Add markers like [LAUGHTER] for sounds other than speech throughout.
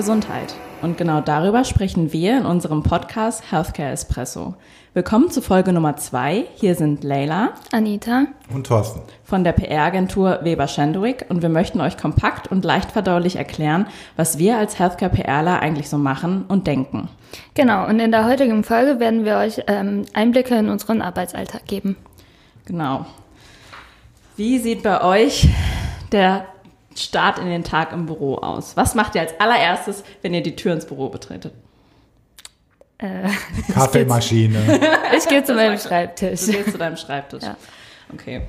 Gesundheit. Und genau darüber sprechen wir in unserem Podcast Healthcare Espresso. Willkommen zu Folge Nummer zwei. Hier sind Leila, Anita und Thorsten von der PR-Agentur Weber Schendwick und wir möchten euch kompakt und leicht verdaulich erklären, was wir als Healthcare PRler eigentlich so machen und denken. Genau, und in der heutigen Folge werden wir euch ähm, Einblicke in unseren Arbeitsalltag geben. Genau. Wie sieht bei euch der Start in den Tag im Büro aus? Was macht ihr als allererstes, wenn ihr die Tür ins Büro betretet? Äh, [LAUGHS] Kaffeemaschine. [LAUGHS] Ich gehe zu meinem Schreibtisch. Du gehst zu deinem Schreibtisch. Ja. Okay.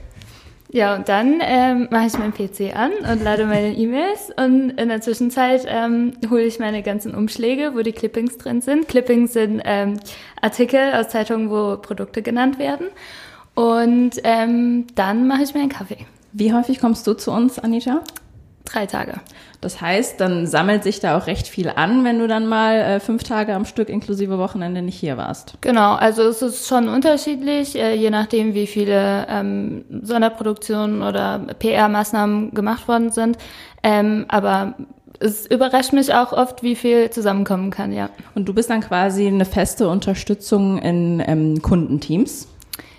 Ja, und dann ähm, mache ich meinen PC an und lade meine E-Mails und in der Zwischenzeit ähm, hole ich meine ganzen Umschläge, wo die Clippings drin sind. Clippings sind ähm, Artikel aus Zeitungen, wo Produkte genannt werden. Und ähm, dann mache ich meinen Kaffee. Wie häufig kommst du zu uns, Anita? Drei Tage. Das heißt, dann sammelt sich da auch recht viel an, wenn du dann mal äh, fünf Tage am Stück inklusive Wochenende nicht hier warst. Genau, also es ist schon unterschiedlich, äh, je nachdem, wie viele ähm, Sonderproduktionen oder PR-Maßnahmen gemacht worden sind. Ähm, aber es überrascht mich auch oft, wie viel zusammenkommen kann, ja. Und du bist dann quasi eine feste Unterstützung in ähm, Kundenteams?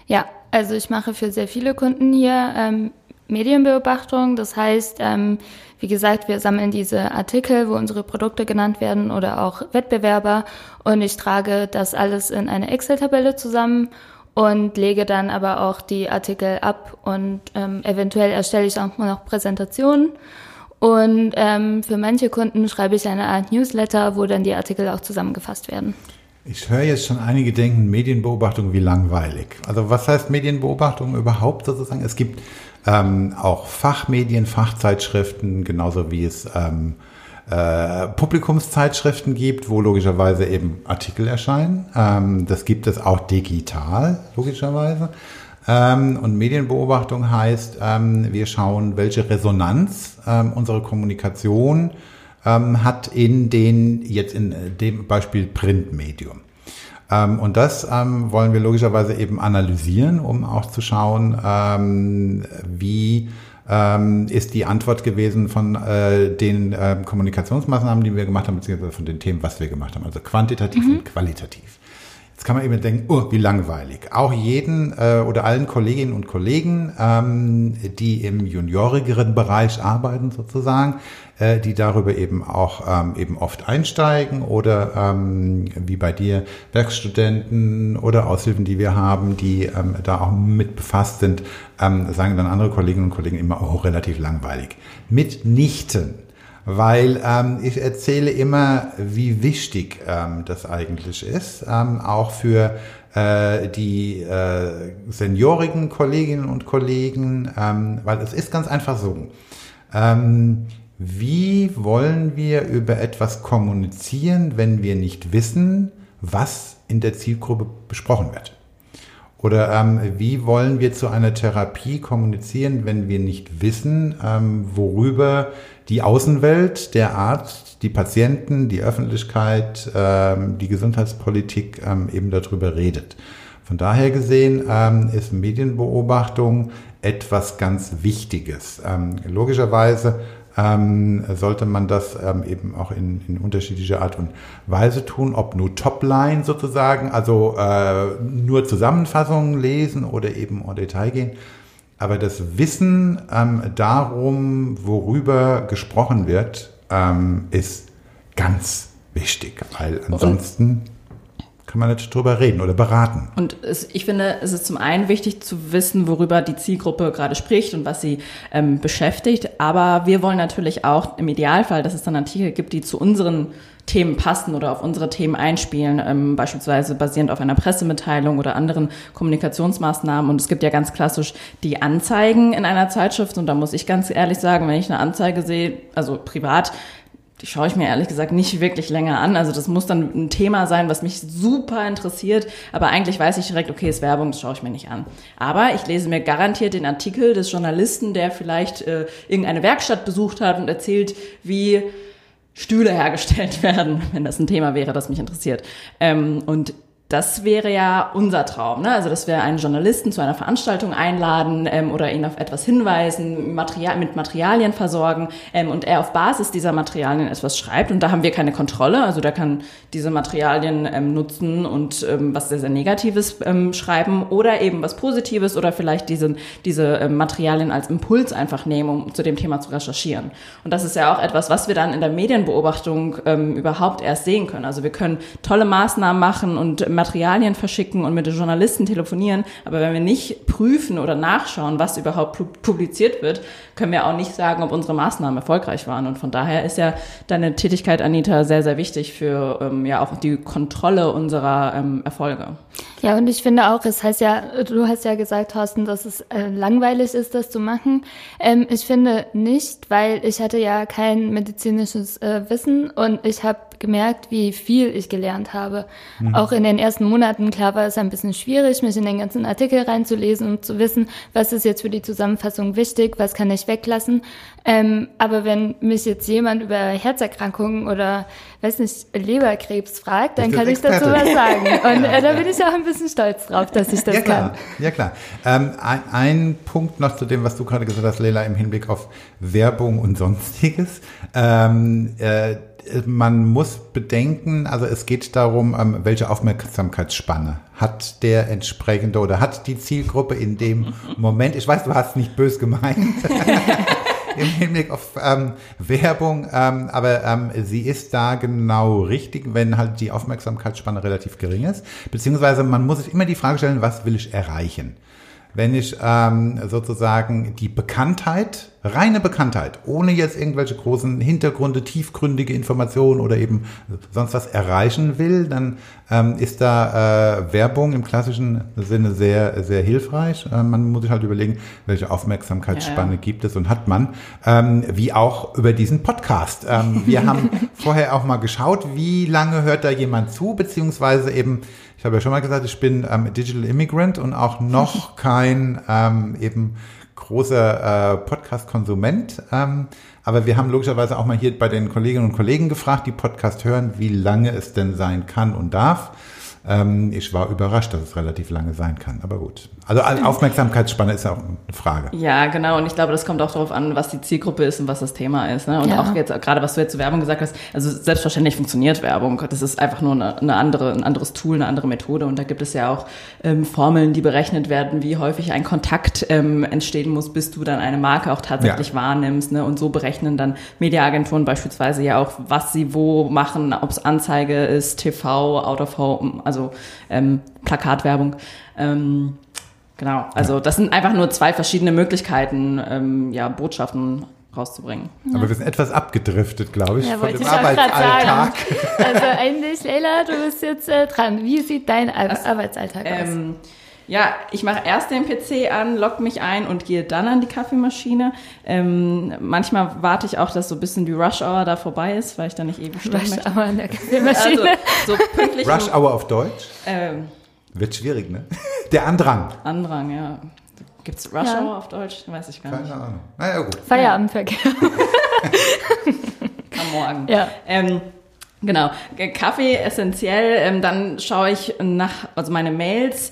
Ja, also ich mache für sehr viele Kunden hier ähm, Medienbeobachtung. Das heißt, ähm, wie gesagt, wir sammeln diese Artikel, wo unsere Produkte genannt werden oder auch Wettbewerber und ich trage das alles in eine Excel-Tabelle zusammen und lege dann aber auch die Artikel ab und ähm, eventuell erstelle ich auch noch Präsentationen. Und ähm, für manche Kunden schreibe ich eine Art Newsletter, wo dann die Artikel auch zusammengefasst werden. Ich höre jetzt schon einige denken, Medienbeobachtung wie langweilig. Also was heißt Medienbeobachtung überhaupt sozusagen? Es gibt ähm, auch Fachmedien, Fachzeitschriften, genauso wie es ähm, äh, Publikumszeitschriften gibt, wo logischerweise eben Artikel erscheinen. Ähm, das gibt es auch digital, logischerweise. Ähm, und Medienbeobachtung heißt, ähm, wir schauen, welche Resonanz ähm, unsere Kommunikation ähm, hat in den, jetzt in dem Beispiel Printmedium. Ähm, und das ähm, wollen wir logischerweise eben analysieren, um auch zu schauen, ähm, wie ist die Antwort gewesen von äh, den äh, Kommunikationsmaßnahmen, die wir gemacht haben, beziehungsweise von den Themen, was wir gemacht haben, also quantitativ mhm. und qualitativ. Jetzt kann man eben denken, oh, wie langweilig. Auch jeden äh, oder allen Kolleginnen und Kollegen, ähm, die im juniorigeren Bereich arbeiten sozusagen, äh, die darüber eben auch ähm, eben oft einsteigen oder ähm, wie bei dir Werkstudenten oder Aushilfen, die wir haben, die ähm, da auch mit befasst sind, ähm, sagen dann andere Kolleginnen und Kollegen immer, oh, relativ langweilig. Mitnichten weil ähm, ich erzähle immer, wie wichtig ähm, das eigentlich ist, ähm, auch für äh, die äh, seniorigen Kolleginnen und Kollegen, ähm, weil es ist ganz einfach so. Ähm, wie wollen wir über etwas kommunizieren, wenn wir nicht wissen, was in der Zielgruppe besprochen wird? Oder ähm, wie wollen wir zu einer Therapie kommunizieren, wenn wir nicht wissen, ähm, worüber die Außenwelt, der Arzt, die Patienten, die Öffentlichkeit, ähm, die Gesundheitspolitik ähm, eben darüber redet? Von daher gesehen ähm, ist Medienbeobachtung etwas ganz Wichtiges. Ähm, logischerweise ähm, sollte man das ähm, eben auch in, in unterschiedlicher Art und Weise tun, ob nur Topline sozusagen, also äh, nur Zusammenfassungen lesen oder eben en Detail gehen. Aber das Wissen ähm, darum, worüber gesprochen wird, ähm, ist ganz wichtig, weil ansonsten kann man nicht drüber reden oder beraten. Und es, ich finde, es ist zum einen wichtig zu wissen, worüber die Zielgruppe gerade spricht und was sie ähm, beschäftigt. Aber wir wollen natürlich auch im Idealfall, dass es dann Artikel gibt, die zu unseren Themen passen oder auf unsere Themen einspielen, ähm, beispielsweise basierend auf einer Pressemitteilung oder anderen Kommunikationsmaßnahmen. Und es gibt ja ganz klassisch die Anzeigen in einer Zeitschrift. Und da muss ich ganz ehrlich sagen, wenn ich eine Anzeige sehe, also privat, die schaue ich mir ehrlich gesagt nicht wirklich länger an. Also das muss dann ein Thema sein, was mich super interessiert. Aber eigentlich weiß ich direkt, okay, ist Werbung, das schaue ich mir nicht an. Aber ich lese mir garantiert den Artikel des Journalisten, der vielleicht äh, irgendeine Werkstatt besucht hat und erzählt, wie Stühle hergestellt [LAUGHS] werden, wenn das ein Thema wäre, das mich interessiert. Ähm, und das wäre ja unser Traum, ne? Also dass wir einen Journalisten zu einer Veranstaltung einladen ähm, oder ihn auf etwas hinweisen, Material, mit Materialien versorgen ähm, und er auf Basis dieser Materialien etwas schreibt. Und da haben wir keine Kontrolle. Also der kann diese Materialien ähm, nutzen und ähm, was sehr, sehr Negatives ähm, schreiben oder eben was Positives oder vielleicht diese, diese ähm, Materialien als Impuls einfach nehmen, um zu dem Thema zu recherchieren. Und das ist ja auch etwas, was wir dann in der Medienbeobachtung ähm, überhaupt erst sehen können. Also wir können tolle Maßnahmen machen und Materialien verschicken und mit den Journalisten telefonieren. Aber wenn wir nicht prüfen oder nachschauen, was überhaupt publiziert wird, können wir auch nicht sagen, ob unsere Maßnahmen erfolgreich waren. Und von daher ist ja deine Tätigkeit, Anita, sehr, sehr wichtig für ähm, ja auch die Kontrolle unserer ähm, Erfolge. Ja, und ich finde auch, es heißt ja, du hast ja gesagt, Thorsten, dass es äh, langweilig ist, das zu machen. Ähm, ich finde nicht, weil ich hatte ja kein medizinisches äh, Wissen und ich habe gemerkt, wie viel ich gelernt habe. Mhm. Auch in den ersten Monaten, klar war es ein bisschen schwierig, mich in den ganzen Artikel reinzulesen und zu wissen, was ist jetzt für die Zusammenfassung wichtig, was kann ich weglassen. Ähm, aber wenn mich jetzt jemand über Herzerkrankungen oder, weiß nicht, Leberkrebs fragt, dann kann ich dazu was sagen. [LAUGHS] Und äh, da bin ich auch ein bisschen stolz drauf, dass ich das ja, klar. kann. Ja, klar. Ähm, ein, ein, Punkt noch zu dem, was du gerade gesagt hast, Leila, im Hinblick auf Werbung und Sonstiges. Ähm, äh, man muss bedenken, also es geht darum, ähm, welche Aufmerksamkeitsspanne hat der entsprechende oder hat die Zielgruppe in dem [LAUGHS] Moment. Ich weiß, du hast nicht bös gemeint. [LAUGHS] im Hinblick auf ähm, Werbung, ähm, aber ähm, sie ist da genau richtig, wenn halt die Aufmerksamkeitsspanne relativ gering ist. Beziehungsweise man muss sich immer die Frage stellen, was will ich erreichen? Wenn ich ähm, sozusagen die Bekanntheit reine Bekanntheit, ohne jetzt irgendwelche großen Hintergründe, tiefgründige Informationen oder eben sonst was erreichen will, dann ähm, ist da äh, Werbung im klassischen Sinne sehr, sehr hilfreich. Äh, man muss sich halt überlegen, welche Aufmerksamkeitsspanne ja, gibt es und hat man, ähm, wie auch über diesen Podcast. Ähm, wir [LAUGHS] haben vorher auch mal geschaut, wie lange hört da jemand zu, beziehungsweise eben ich habe ja schon mal gesagt, ich bin ähm, Digital Immigrant und auch noch [LAUGHS] kein ähm, eben großer äh, Podcast-Konsument. Ähm, aber wir haben logischerweise auch mal hier bei den Kolleginnen und Kollegen gefragt, die Podcast hören, wie lange es denn sein kann und darf. Ähm, ich war überrascht, dass es relativ lange sein kann. Aber gut. Also Aufmerksamkeitsspanne ist ja auch eine Frage. Ja, genau. Und ich glaube, das kommt auch darauf an, was die Zielgruppe ist und was das Thema ist. Ne? Und ja. auch jetzt, gerade was du jetzt zur Werbung gesagt hast, also selbstverständlich funktioniert Werbung. Das ist einfach nur eine, eine andere, ein anderes Tool, eine andere Methode. Und da gibt es ja auch ähm, Formeln, die berechnet werden, wie häufig ein Kontakt ähm, entstehen muss, bis du dann eine Marke auch tatsächlich ja. wahrnimmst. Ne? Und so berechnen dann Mediaagenturen beispielsweise ja auch, was sie wo machen, ob es Anzeige ist, TV, Out of Home, also ähm, Plakatwerbung. Ähm, genau, also das sind einfach nur zwei verschiedene Möglichkeiten, ähm, ja, Botschaften rauszubringen. Aber wir sind etwas abgedriftet, glaube ich, ja, von dem Arbeitsalltag. Also eigentlich, Leila, du bist jetzt äh, dran. Wie sieht dein Ar also, Arbeitsalltag aus? Ja, ich mache erst den PC an, logge mich ein und gehe dann an die Kaffeemaschine. Ähm, manchmal warte ich auch, dass so ein bisschen die Rush Hour da vorbei ist, weil ich da nicht ewig stehen Rush möchte. Hour an der [LAUGHS] Kaffeemaschine. Also, so pünktlich Rush Hour auf Deutsch? Ähm, Wird schwierig, ne? Der Andrang. [LAUGHS] Andrang, ja. Gibt es Rush ja. Hour auf Deutsch? Weiß ich gar Keine nicht. Keine Ahnung. Naja, gut. Feierabendverkehr. Am Morgen. Ja. Ähm, genau. Kaffee essentiell. Ähm, dann schaue ich nach, also meine Mails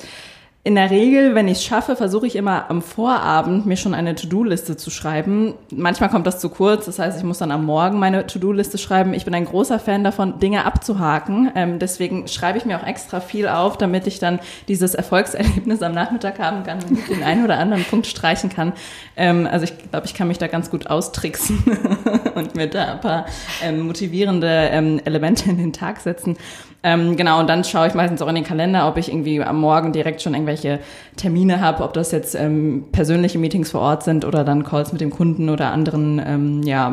in der Regel, wenn ich es schaffe, versuche ich immer am Vorabend mir schon eine To-Do-Liste zu schreiben. Manchmal kommt das zu kurz, das heißt, ich muss dann am Morgen meine To-Do-Liste schreiben. Ich bin ein großer Fan davon, Dinge abzuhaken. Ähm, deswegen schreibe ich mir auch extra viel auf, damit ich dann dieses Erfolgserlebnis am Nachmittag haben kann und den einen oder anderen Punkt streichen kann. Ähm, also ich glaube, ich kann mich da ganz gut austricksen [LAUGHS] und mir da ein paar ähm, motivierende ähm, Elemente in den Tag setzen. Ähm, genau, und dann schaue ich meistens auch in den Kalender, ob ich irgendwie am Morgen direkt schon irgendwelche Termine habe, ob das jetzt ähm, persönliche Meetings vor Ort sind oder dann Calls mit dem Kunden oder anderen ähm, ja,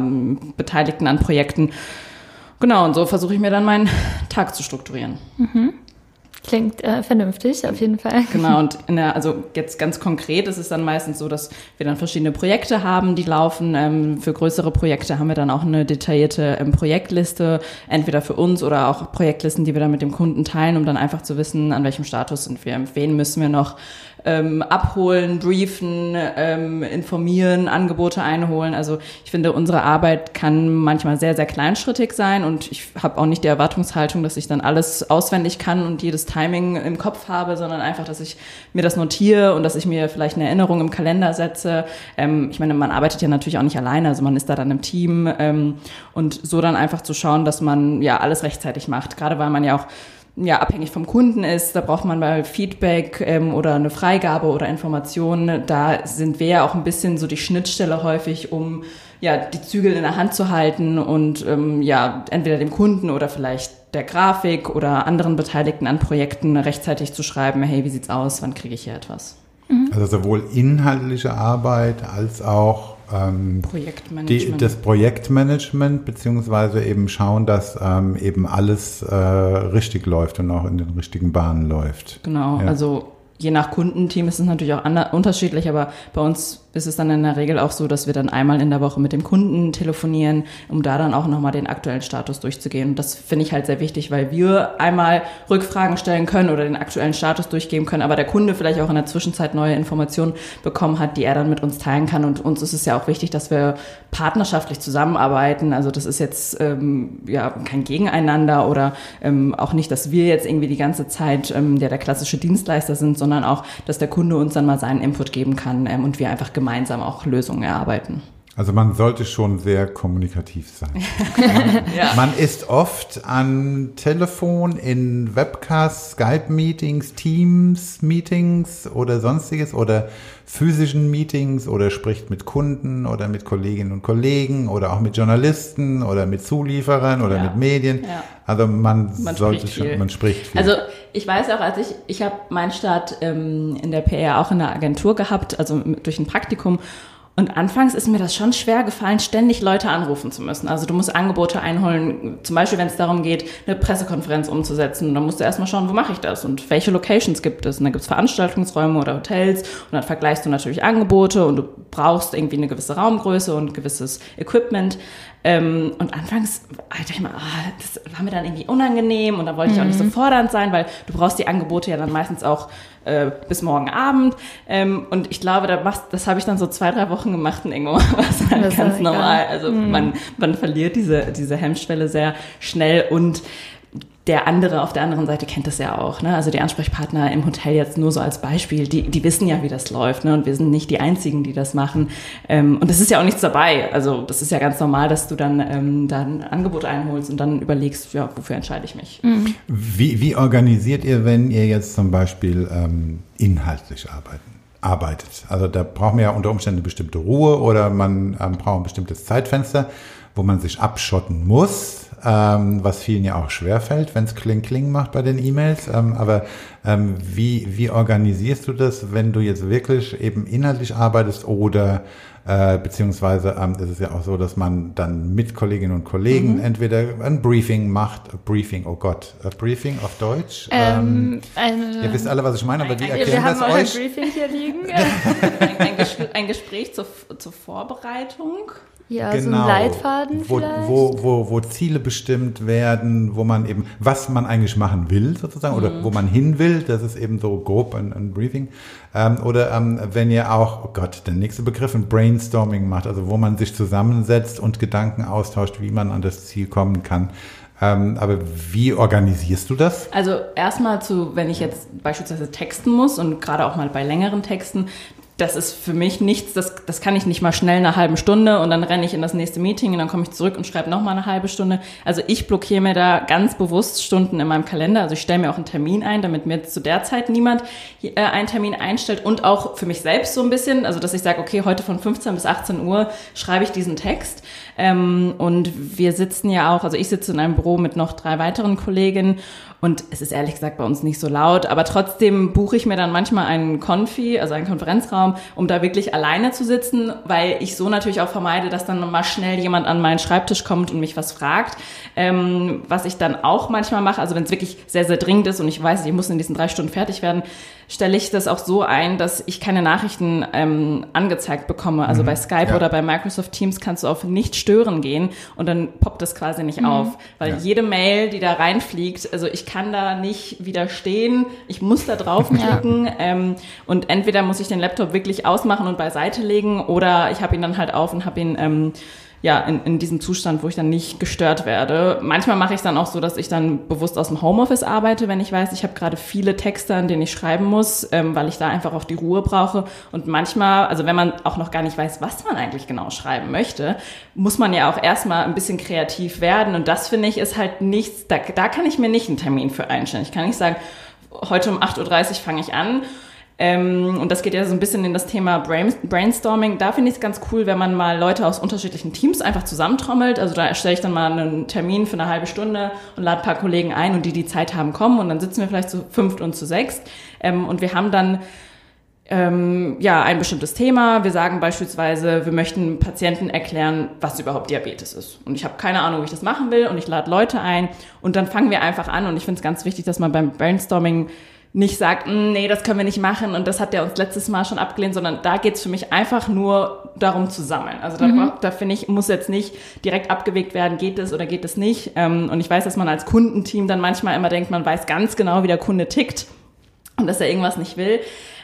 Beteiligten an Projekten. Genau, und so versuche ich mir dann meinen Tag zu strukturieren. Mhm. Klingt äh, vernünftig, auf jeden Fall. Genau, und der, also jetzt ganz konkret ist es dann meistens so, dass wir dann verschiedene Projekte haben, die laufen. Ähm, für größere Projekte haben wir dann auch eine detaillierte ähm, Projektliste, entweder für uns oder auch Projektlisten, die wir dann mit dem Kunden teilen, um dann einfach zu wissen, an welchem Status sind wir, wen müssen wir noch ähm, abholen, briefen, ähm, informieren, Angebote einholen. Also ich finde, unsere Arbeit kann manchmal sehr, sehr kleinschrittig sein und ich habe auch nicht die Erwartungshaltung, dass ich dann alles auswendig kann und jedes Timing im Kopf habe, sondern einfach, dass ich mir das notiere und dass ich mir vielleicht eine Erinnerung im Kalender setze. Ähm, ich meine, man arbeitet ja natürlich auch nicht alleine, also man ist da dann im Team ähm, und so dann einfach zu schauen, dass man ja alles rechtzeitig macht. Gerade weil man ja auch ja, abhängig vom Kunden ist. Da braucht man mal Feedback ähm, oder eine Freigabe oder Informationen. Da sind wir ja auch ein bisschen so die Schnittstelle häufig, um ja die Zügel in der Hand zu halten und ähm, ja entweder dem Kunden oder vielleicht der Grafik oder anderen Beteiligten an Projekten rechtzeitig zu schreiben, hey, wie sieht's aus, wann kriege ich hier etwas? Also sowohl inhaltliche Arbeit als auch ähm, Projektmanagement. Die, das Projektmanagement, beziehungsweise eben schauen, dass ähm, eben alles äh, richtig läuft und auch in den richtigen Bahnen läuft. Genau, Ja. also je nach Kundenteam ist es natürlich auch unterschiedlich, aber bei uns ist es dann in der Regel auch so, dass wir dann einmal in der Woche mit dem Kunden telefonieren, um da dann auch nochmal den aktuellen Status durchzugehen. Und das finde ich halt sehr wichtig, weil wir einmal Rückfragen stellen können oder den aktuellen Status durchgeben können, aber der Kunde vielleicht auch in der Zwischenzeit neue Informationen bekommen hat, die er dann mit uns teilen kann. Und uns ist es ja auch wichtig, dass wir partnerschaftlich zusammenarbeiten. Also das ist jetzt ähm, ja kein Gegeneinander oder ähm, auch nicht, dass wir jetzt irgendwie die ganze Zeit ähm, der, der klassische Dienstleister sind, sondern auch, dass der Kunde uns dann mal seinen Input geben kann ähm, und wir einfach gemeinsam auch Lösungen erarbeiten. Also man sollte schon sehr kommunikativ sein. [LAUGHS] Ja. Man ist oft an Telefon, in Webcasts, Skype-Meetings, Teams-Meetings oder sonstiges oder physischen Meetings oder spricht mit Kunden oder mit Kolleginnen und Kollegen oder auch mit Journalisten oder mit Zulieferern oder Ja. mit Medien. Ja. Also man, Man sollte schon, viel. man spricht viel. Also ich weiß auch, als ich, ich habe meinen Start ähm, in der PR auch in der Agentur gehabt, also durch ein Praktikum. Und anfangs ist mir das schon schwer gefallen, ständig Leute anrufen zu müssen. Also du musst Angebote einholen, zum Beispiel wenn es darum geht, eine Pressekonferenz umzusetzen. Dann musst du erstmal schauen, wo mache ich das und welche Locations gibt es. Und dann gibt es Veranstaltungsräume oder Hotels und dann vergleichst du natürlich Angebote und du brauchst irgendwie eine gewisse Raumgröße und gewisses Equipment. Ähm, und anfangs dachte ich mal, ah, das war mir dann irgendwie unangenehm und da wollte ich auch nicht so fordernd sein, weil du brauchst die Angebote ja dann meistens auch äh, bis morgen Abend. Ähm, und ich glaube, da machst, das habe ich dann so zwei, drei Wochen gemacht und irgendwo [LAUGHS] war es halt Das ganz normal. Also man, man verliert diese, diese Hemmschwelle sehr schnell und der andere auf der anderen Seite kennt das ja auch. Ne? Also die Ansprechpartner im Hotel jetzt nur so als Beispiel, die, die wissen ja, wie das läuft. Ne? Und wir sind nicht die Einzigen, die das machen. Ähm, und es ist ja auch nichts dabei. Also das ist ja ganz normal, dass du dann ähm, da ein Angebot einholst und dann überlegst, ja, wofür entscheide ich mich. Wie, wie organisiert ihr, wenn ihr jetzt zum Beispiel ähm, inhaltlich arbeiten, arbeitet? Also da braucht man ja unter Umständen eine bestimmte Ruhe oder man ähm, braucht ein bestimmtes Zeitfenster, wo man sich abschotten muss, ähm, was vielen ja auch schwerfällt, wenn es Kling-Kling macht bei den E-Mails. Ähm, aber ähm, wie, wie organisierst du das, wenn du jetzt wirklich eben inhaltlich arbeitest oder äh, beziehungsweise ähm, ist es ja auch so, dass man dann mit Kolleginnen und Kollegen entweder ein Briefing macht, a Briefing, oh Gott, a Briefing auf Deutsch. Ähm, eine, Ihr wisst alle, was ich meine, aber wie wir erklären haben das auch ein euch? Briefing hier liegen. [LAUGHS] Ein, ein, Ges ein Gespräch zur, zur Vorbereitung. Ja, so ein Leitfaden wo, vielleicht. wo, wo, wo Ziele bestimmt werden, wo man eben, was man eigentlich machen will, sozusagen, oder Mhm. wo man hin will, das ist eben so grob ein, ein Briefing. Ähm, oder ähm, wenn ihr auch, oh Gott, der nächste Begriff, ein Brainstorming macht, also wo man sich zusammensetzt und Gedanken austauscht, wie man an das Ziel kommen kann. Ähm, aber wie organisierst du das? Also erstmal zu, wenn ich jetzt beispielsweise texten muss und gerade auch mal bei längeren Texten, das ist für mich nichts, das, das kann ich nicht mal schnell eine halbe Stunde und dann renne ich in das nächste Meeting und dann komme ich zurück und schreibe nochmal eine halbe Stunde. Also ich blockiere mir da ganz bewusst Stunden in meinem Kalender. Also ich stelle mir auch einen Termin ein, damit mir zu der Zeit niemand äh, einen Termin einstellt und auch für mich selbst so ein bisschen, also dass ich sage, okay, heute von 15 bis 18 Uhr schreibe ich diesen Text. Ähm, und wir sitzen ja auch, also ich sitze in einem Büro mit noch drei weiteren Kolleginnen und es ist ehrlich gesagt bei uns nicht so laut, aber trotzdem buche ich mir dann manchmal einen Konfi, also einen Konferenzraum, um da wirklich alleine zu sitzen, weil ich so natürlich auch vermeide, dass dann mal schnell jemand an meinen Schreibtisch kommt und mich was fragt. Ähm, was ich dann auch manchmal mache, also wenn es wirklich sehr, sehr dringend ist und ich weiß, ich muss in diesen drei Stunden fertig werden, stelle ich das auch so ein, dass ich keine Nachrichten ähm, angezeigt bekomme. Also mhm. bei Skype ja. oder bei Microsoft Teams kannst du auf nicht stören gehen und dann poppt das quasi nicht mhm. auf. Weil ja. jede Mail, die da reinfliegt, also ich kann da nicht widerstehen, ich muss da draufklicken ja. ähm, und entweder muss ich den Laptop wirklich ausmachen und beiseite legen oder ich habe ihn dann halt auf und habe ihn ähm, ja, in, in diesem Zustand, wo ich dann nicht gestört werde. Manchmal mache ich dann auch so, dass ich dann bewusst aus dem Homeoffice arbeite, wenn ich weiß, ich habe gerade viele Texte, an denen ich schreiben muss, ähm, weil ich da einfach auch die Ruhe brauche. Und manchmal, also wenn man auch noch gar nicht weiß, was man eigentlich genau schreiben möchte, muss man ja auch erstmal ein bisschen kreativ werden. Und das finde ich ist halt nichts, da, da kann ich mir nicht einen Termin für einstellen. Ich kann nicht sagen, heute um 8.30 Uhr fange ich an ähm, und das geht ja so ein bisschen in das Thema Brainstorming. Da finde ich es ganz cool, wenn man mal Leute aus unterschiedlichen Teams einfach zusammentrommelt. Also da erstelle ich dann mal einen Termin für eine halbe Stunde und lade ein paar Kollegen ein und die, die Zeit haben, kommen. Und dann sitzen wir vielleicht zu fünft und zu sechst. Ähm, und wir haben dann ähm, ja, ein bestimmtes Thema. Wir sagen beispielsweise, wir möchten Patienten erklären, was überhaupt Diabetes ist. Und ich habe keine Ahnung, wie ich das machen will und ich lade Leute ein und dann fangen wir einfach an. Und ich finde es ganz wichtig, dass man beim Brainstorming nicht sagt, hm, nee, das können wir nicht machen und das hat der uns letztes Mal schon abgelehnt, sondern da geht's für mich einfach nur darum zu sammeln. Also da, mhm. da finde ich, muss jetzt nicht direkt abgewegt werden, geht es oder geht es nicht. Ähm, und ich weiß, dass man als Kundenteam dann manchmal immer denkt, man weiß ganz genau, wie der Kunde tickt und dass er irgendwas nicht will.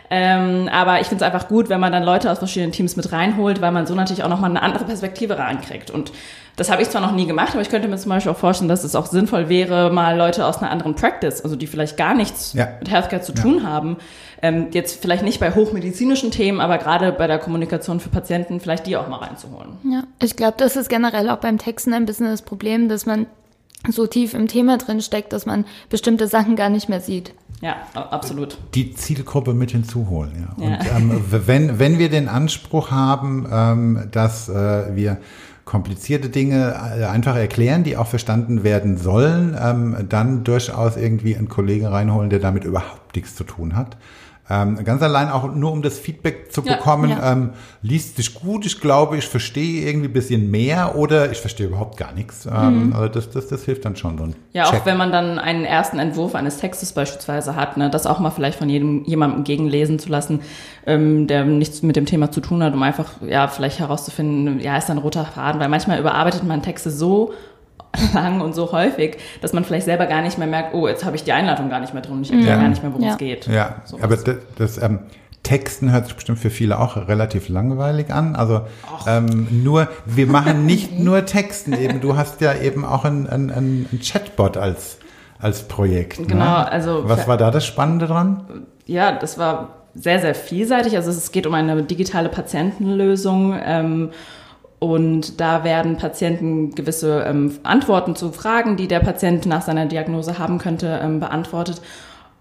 Ähm, aber ich finde es einfach gut, wenn man dann Leute aus verschiedenen Teams mit reinholt, weil man so natürlich auch nochmal eine andere Perspektive reinkriegt. Und das habe ich zwar noch nie gemacht, aber ich könnte mir zum Beispiel auch vorstellen, dass es auch sinnvoll wäre, mal Leute aus einer anderen Practice, also die vielleicht gar nichts ja. mit Healthcare zu tun ja. haben, ähm, jetzt vielleicht nicht bei hochmedizinischen Themen, aber gerade bei der Kommunikation für Patienten, vielleicht die auch mal reinzuholen. Ja, ich glaube, das ist generell auch beim Texten ein bisschen das Problem, dass man so tief im Thema drin steckt, dass man bestimmte Sachen gar nicht mehr sieht. Ja, absolut. Die Zielgruppe mit hinzuholen, ja. ja. Und ähm, wenn, wenn wir den Anspruch haben, ähm, dass äh, wir komplizierte Dinge äh, einfach erklären, die auch verstanden werden sollen, ähm, dann durchaus irgendwie einen Kollegen reinholen, der damit überhaupt nichts zu tun hat. Ähm, ganz allein auch nur um das Feedback zu bekommen, ja, ja. Ähm, liest sich gut, ich glaube, ich verstehe irgendwie ein bisschen mehr oder ich verstehe überhaupt gar nichts. Ähm, mhm. Also das, das, das hilft dann schon. So ja, Check. auch wenn man dann einen ersten Entwurf eines Textes beispielsweise hat, ne, das auch mal vielleicht von jedem jemandem gegenlesen zu lassen, ähm, der nichts mit dem Thema zu tun hat, um einfach ja vielleicht herauszufinden, ja, ist da ein roter Faden, weil manchmal überarbeitet man Texte so lang und so häufig, dass man vielleicht selber gar nicht mehr merkt, oh, jetzt habe ich die Einladung gar nicht mehr drin und ich erkläre ja. gar nicht mehr, worum ja. es geht. Ja, so aber das, das ähm, Texten hört sich bestimmt für viele auch relativ langweilig an. Also ähm, nur, wir machen nicht [LAUGHS] nur Texten eben. Du hast ja eben auch ein, ein, ein Chatbot als, als Projekt. Ne? Genau, ne? also. Was war da das Spannende dran? Ja, das war sehr, sehr vielseitig. Also es geht um eine digitale Patientenlösung. Ähm, und da werden Patienten gewisse ähm, Antworten zu Fragen, die der Patient nach seiner Diagnose haben könnte, ähm, beantwortet.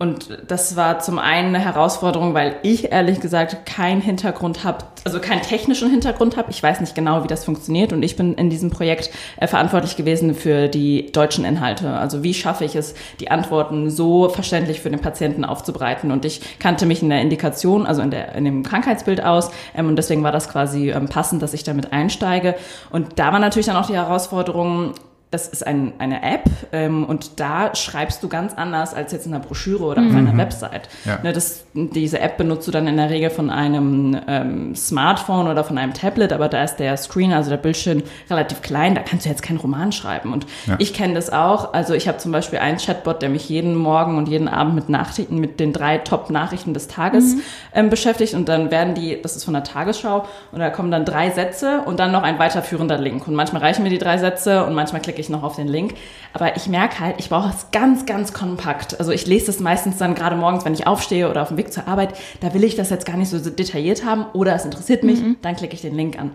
Und das war zum einen eine Herausforderung, weil ich ehrlich gesagt keinen Hintergrund habe, also keinen technischen Hintergrund habe. Ich weiß nicht genau, wie das funktioniert. Und ich bin in diesem Projekt äh, verantwortlich gewesen für die deutschen Inhalte. Also wie schaffe ich es, die Antworten so verständlich für den Patienten aufzubreiten. Und ich kannte mich in der Indikation, also in, der, in dem Krankheitsbild aus. Ähm, und deswegen war das quasi ähm, passend, dass ich damit einsteige. Und da war natürlich dann auch die Herausforderung, das ist ein, eine App ähm, und da schreibst du ganz anders als jetzt in einer Broschüre oder mhm. auf einer Website. Ja. Ne, das, diese App benutzt du dann in der Regel von einem ähm, Smartphone oder von einem Tablet, aber da ist der Screen, also der Bildschirm, relativ klein. Da kannst du jetzt keinen Roman schreiben. Und ja. ich kenne das auch. Also ich habe zum Beispiel einen Chatbot, der mich jeden Morgen und jeden Abend mit Nachrichten, mit den drei Top-Nachrichten des Tages mhm. ähm, beschäftigt. Und dann werden die, das ist von der Tagesschau, und da kommen dann drei Sätze und dann noch ein weiterführender Link. Und manchmal reichen mir die drei Sätze und manchmal klicke ich noch auf den Link. Aber ich merke halt, ich brauche es ganz, ganz kompakt. Also ich lese das meistens dann gerade morgens, wenn ich aufstehe oder auf dem Weg zur Arbeit. Da will ich das jetzt gar nicht so detailliert haben oder es interessiert mich, mhm. dann klicke ich den Link an.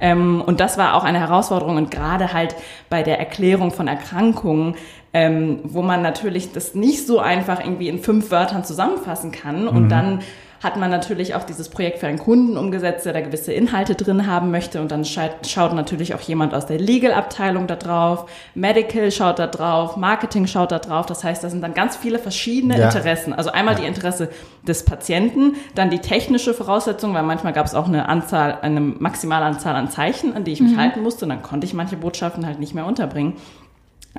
Ähm, und das war auch eine Herausforderung und gerade halt bei der Erklärung von Erkrankungen, ähm, wo man natürlich das nicht so einfach irgendwie in fünf Wörtern zusammenfassen kann und mhm. dann hat man natürlich auch dieses Projekt für einen Kunden umgesetzt, der da gewisse Inhalte drin haben möchte. Und dann schaut natürlich auch jemand aus der Legal-Abteilung da drauf, Medical schaut da drauf, Marketing schaut da drauf. Das heißt, da sind dann ganz viele verschiedene ja. Interessen. Also einmal ja. die Interesse des Patienten, dann die technische Voraussetzung, weil manchmal gab es auch eine Anzahl, eine maximale Anzahl an Zeichen, an die ich mich mhm. halten musste. Und dann konnte ich manche Botschaften halt nicht mehr unterbringen.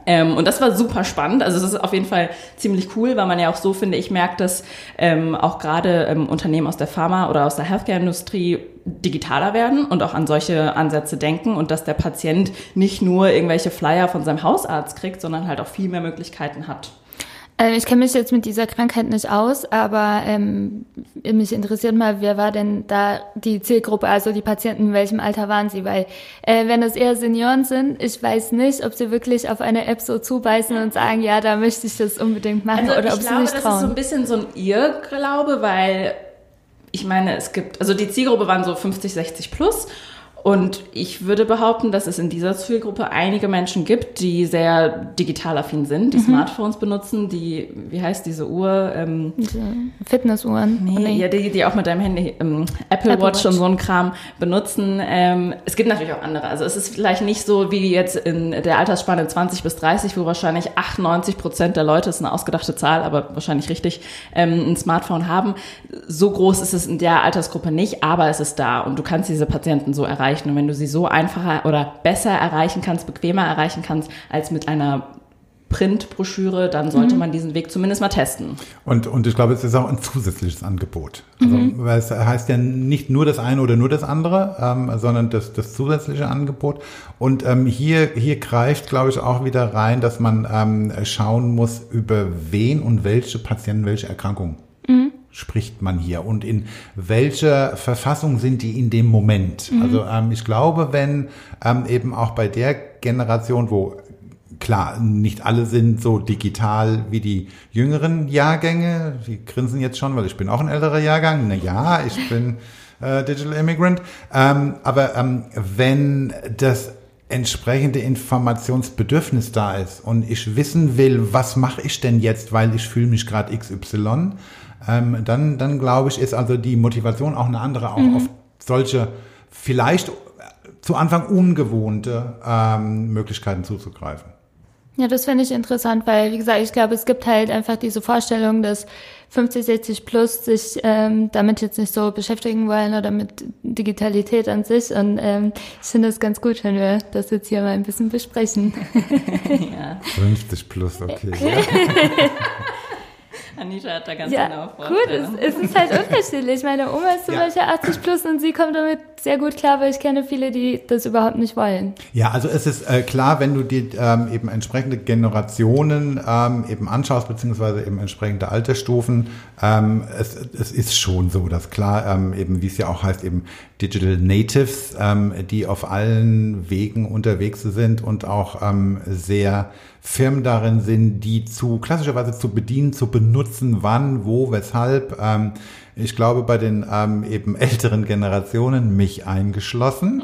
Ähm, und das war super spannend. Also es ist auf jeden Fall ziemlich cool, weil man ja auch so, finde ich, merkt, dass ähm, auch gerade ähm, Unternehmen aus der Pharma- oder aus der Healthcare-Industrie digitaler werden und auch an solche Ansätze denken und dass der Patient nicht nur irgendwelche Flyer von seinem Hausarzt kriegt, sondern halt auch viel mehr Möglichkeiten hat. Äh, ich kenne mich jetzt mit dieser Krankheit nicht aus, aber ähm, mich interessiert mal, wer war denn da die Zielgruppe, also die Patienten, in welchem Alter waren sie? Weil äh, wenn es eher Senioren sind, ich weiß nicht, ob sie wirklich auf eine App so zubeißen und sagen, ja, da möchte ich das unbedingt machen also oder ob glaube, sie nicht trauen. Das ist so ein bisschen so ein Irrglaube, weil ich meine, es gibt, also die Zielgruppe waren so 50, 60 plus und ich würde behaupten, dass es in dieser Zielgruppe einige Menschen gibt, die sehr digital affin sind, die mhm. Smartphones benutzen, die, wie heißt diese Uhr? Ähm, diese Fitnessuhren. Nee, nee, ja, die, die auch mit deinem Handy, ähm, Apple, Apple Watch, Watch, und so ein Kram benutzen. Ähm, es gibt natürlich auch andere. Also es ist vielleicht nicht so wie jetzt in der Altersspanne 20 bis 30, wo wahrscheinlich 98 Prozent der Leute, ist eine ausgedachte Zahl, aber wahrscheinlich richtig, ähm, ein Smartphone haben. So groß ist es in der Altersgruppe nicht, aber es ist da und du kannst diese Patienten so erreichen erreichen. Und wenn du sie so einfacher oder besser erreichen kannst, bequemer erreichen kannst als mit einer Printbroschüre, dann sollte mhm. man diesen Weg zumindest mal testen. Und, und ich glaube, es ist auch ein zusätzliches Angebot. Also, mhm. weil es heißt ja nicht nur das eine oder nur das andere, ähm, sondern das, das zusätzliche Angebot. Und ähm, hier, hier greift, glaube ich, auch wieder rein, dass man ähm, schauen muss, über wen und welche Patienten welche Erkrankungen spricht man hier und in welcher Verfassung sind die in dem Moment? Mhm. Also ähm, ich glaube, wenn ähm, eben auch bei der Generation, wo klar, nicht alle sind so digital wie die jüngeren Jahrgänge, die grinsen jetzt schon, weil ich bin auch ein älterer Jahrgang, na ja, ich bin äh, Digital Immigrant, ähm, aber ähm, wenn das entsprechende Informationsbedürfnis da ist und ich wissen will, was mache ich denn jetzt, weil ich fühle mich gerade XY, ähm, dann, dann glaube ich, ist also die Motivation auch eine andere, auch mhm. auf solche vielleicht zu Anfang ungewohnte ähm, Möglichkeiten zuzugreifen. Ja, das finde ich interessant, weil, wie gesagt, ich glaube, es gibt halt einfach diese Vorstellung, dass 50, 60 plus sich ähm, damit jetzt nicht so beschäftigen wollen oder mit Digitalität an sich. Und ähm, ich finde es ganz gut, wenn wir das jetzt hier mal ein bisschen besprechen. [LAUGHS] ja. 50 plus, okay. [LAUGHS] Anita hat da ganz ja, genau Gut, es, es, ist halt unterschiedlich. Meine Oma ist zum ja. Beispiel 80 plus und sie kommt damit sehr gut klar, weil ich kenne viele, die das überhaupt nicht wollen. Ja, also es ist äh, klar, wenn du dir ähm, eben entsprechende Generationen ähm, eben anschaust, beziehungsweise eben entsprechende Altersstufen, ähm, es, es ist schon so, dass klar ähm, eben, wie es ja auch heißt, eben Digital Natives, ähm, die auf allen Wegen unterwegs sind und auch ähm, sehr firm darin sind, die zu klassischerweise zu bedienen, zu benutzen, wann, wo, weshalb. Ähm, ich glaube, bei den ähm, eben älteren Generationen, mich eingeschlossen,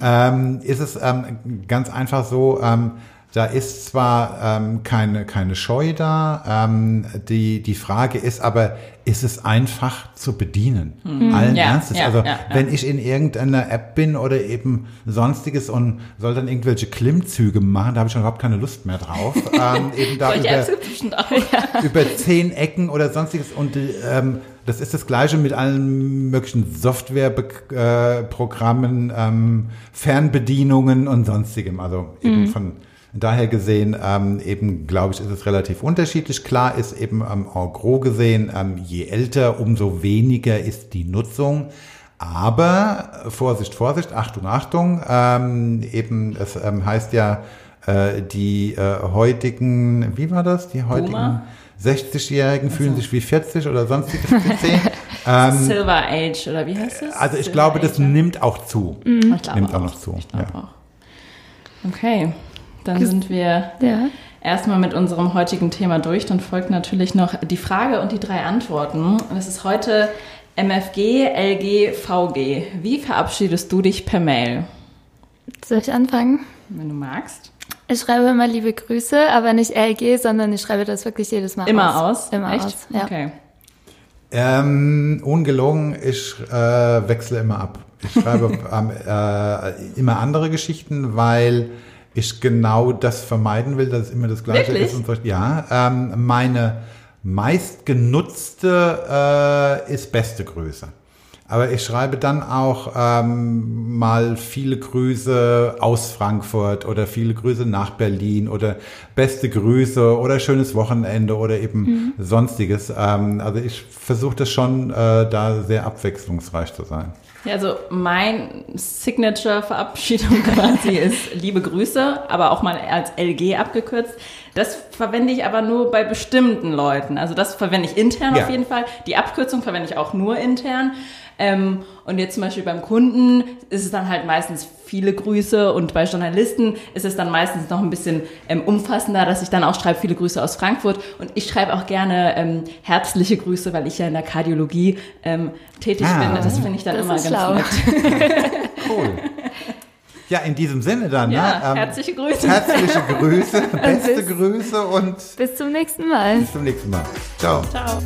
ähm, ist es ähm, ganz einfach so, ähm, da ist zwar ähm, keine, keine Scheu da, ähm, die, die Frage ist aber, ist es einfach zu bedienen? Mhm. Allen ja, Ernstes. Ja, also ja, wenn ich in irgendeiner App bin oder eben sonstiges und soll dann irgendwelche Klimmzüge machen, da habe ich schon überhaupt keine Lust mehr drauf. [LAUGHS] ähm, eben da über, [LAUGHS] über zehn Ecken oder sonstiges und ähm, das ist das Gleiche mit allen möglichen Softwareprogrammen, äh, ähm, Fernbedienungen und sonstigem. Also eben mhm. von Daher gesehen, ähm, eben glaube ich, ist es relativ unterschiedlich. Klar ist eben ähm, en gros gesehen, ähm, je älter, umso weniger ist die Nutzung. Aber Vorsicht, Vorsicht, Achtung, Achtung. Ähm, eben, es ähm, heißt ja, äh, die äh, heutigen, wie war das? Die heutigen 60-Jährigen fühlen sich wie 40 oder sonstiges [LAUGHS] ähm, Silver Age oder wie heißt das? Also ich Silver glaube, das Age, nimmt auch zu. Mhm. Ich nimmt auch, auch noch zu. Ich ja. auch. Okay. Dann sind wir ja. erstmal mit unserem heutigen Thema durch. Dann folgt natürlich noch die Frage und die drei Antworten. Und es ist heute MFG, LG, VG. Wie verabschiedest du dich per Mail? Soll ich anfangen? Wenn du magst. Ich schreibe immer liebe Grüße, aber nicht LG, sondern ich schreibe das wirklich jedes Mal immer aus. aus? Immer Echt? aus, ja. Okay. Ähm, ungelogen, ich äh, wechsle immer ab. Ich schreibe [LAUGHS] äh, immer andere Geschichten, weil ich genau das vermeiden will, dass es immer das Gleiche Wirklich? ist. Und so. Ja, ähm, meine meistgenutzte äh, ist beste Größe. Aber ich schreibe dann auch ähm, mal viele Grüße aus Frankfurt oder viele Grüße nach Berlin oder beste Grüße oder schönes Wochenende oder eben mhm. sonstiges. Ähm, also ich versuche das schon, äh, da sehr abwechslungsreich zu sein. Ja, also mein Signature-Verabschiedung [LAUGHS] quasi ist liebe Grüße, aber auch mal als LG abgekürzt. Das verwende ich aber nur bei bestimmten Leuten. Also das verwende ich intern ja. auf jeden Fall. Die Abkürzung verwende ich auch nur intern. Ähm, und jetzt zum Beispiel beim Kunden ist es dann halt meistens viele Grüße und bei Journalisten ist es dann meistens noch ein bisschen ähm, umfassender, dass ich dann auch schreibe, viele Grüße aus Frankfurt. Und ich schreibe auch gerne ähm, herzliche Grüße, weil ich ja in der Kardiologie ähm, tätig ah, bin. Das finde ich dann immer ganz schlau. nett. [LAUGHS] [LAUGHS] cool. Ja, in diesem Sinne dann. Ja, ne? ähm, herzliche Grüße. Herzliche Grüße, [LAUGHS] beste bis, Grüße und bis zum nächsten Mal. Bis zum nächsten Mal. Ciao. Ciao.